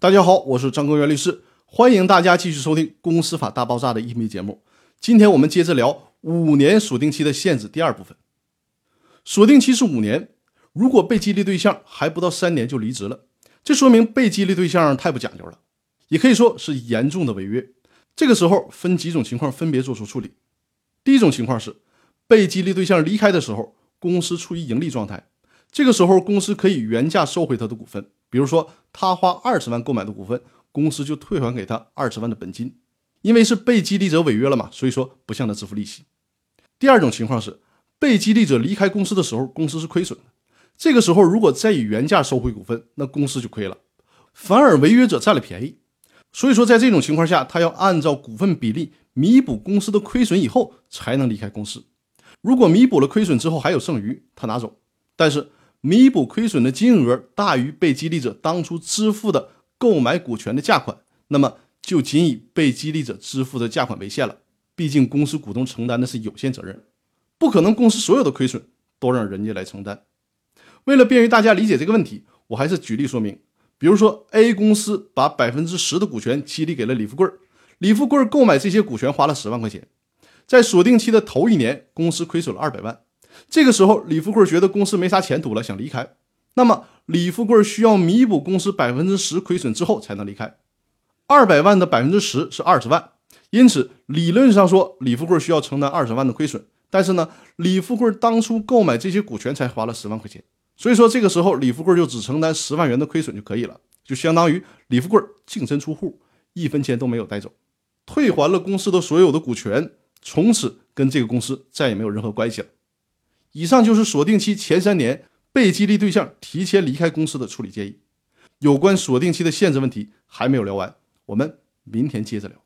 大家好，我是张根源律师，欢迎大家继续收听《公司法大爆炸》的音频节目。今天我们接着聊五年锁定期的限制第二部分。锁定期是五年，如果被激励对象还不到三年就离职了，这说明被激励对象太不讲究了，也可以说是严重的违约。这个时候分几种情况分别做出处理。第一种情况是被激励对象离开的时候，公司处于盈利状态，这个时候公司可以原价收回他的股份。比如说，他花二十万购买的股份，公司就退还给他二十万的本金，因为是被激励者违约了嘛，所以说不向他支付利息。第二种情况是，被激励者离开公司的时候，公司是亏损的，这个时候如果再以原价收回股份，那公司就亏了，反而违约者占了便宜。所以说，在这种情况下，他要按照股份比例弥补公司的亏损以后，才能离开公司。如果弥补了亏损之后还有剩余，他拿走，但是。弥补亏损的金额大于被激励者当初支付的购买股权的价款，那么就仅以被激励者支付的价款为限了。毕竟公司股东承担的是有限责任，不可能公司所有的亏损都让人家来承担。为了便于大家理解这个问题，我还是举例说明。比如说，A 公司把百分之十的股权激励给了李富贵儿，李富贵儿购买这些股权花了十万块钱，在锁定期的头一年，公司亏损了二百万。这个时候，李富贵觉得公司没啥前途了，想离开。那么，李富贵需要弥补公司百分之十亏损之后才能离开。二百万的百分之十是二十万，因此理论上说，李富贵需要承担二十万的亏损。但是呢，李富贵当初购买这些股权才花了十万块钱，所以说这个时候李富贵就只承担十万元的亏损就可以了，就相当于李富贵净身出户，一分钱都没有带走，退还了公司的所有的股权，从此跟这个公司再也没有任何关系了。以上就是锁定期前三年被激励对象提前离开公司的处理建议。有关锁定期的限制问题还没有聊完，我们明天接着聊。